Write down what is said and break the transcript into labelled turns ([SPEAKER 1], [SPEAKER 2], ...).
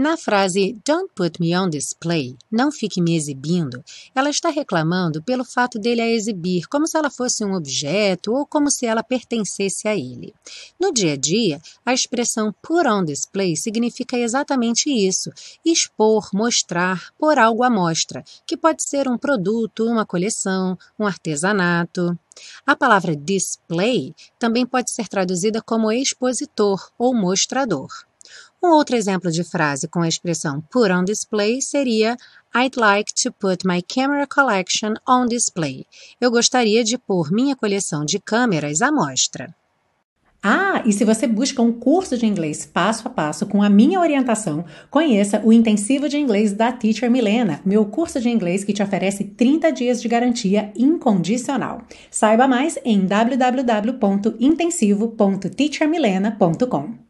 [SPEAKER 1] Na frase Don't put me on display, não fique me exibindo, ela está reclamando pelo fato dele a exibir, como se ela fosse um objeto ou como se ela pertencesse a ele. No dia a dia, a expressão put on display significa exatamente isso: expor, mostrar, pôr algo à mostra, que pode ser um produto, uma coleção, um artesanato. A palavra display também pode ser traduzida como expositor ou mostrador. Um outro exemplo de frase com a expressão put on display seria I'd like to put my camera collection on display. Eu gostaria de pôr minha coleção de câmeras à mostra.
[SPEAKER 2] Ah, e se você busca um curso de inglês passo a passo com a minha orientação, conheça o Intensivo de Inglês da Teacher Milena, meu curso de inglês que te oferece 30 dias de garantia incondicional. Saiba mais em www.intensivo.teachermilena.com.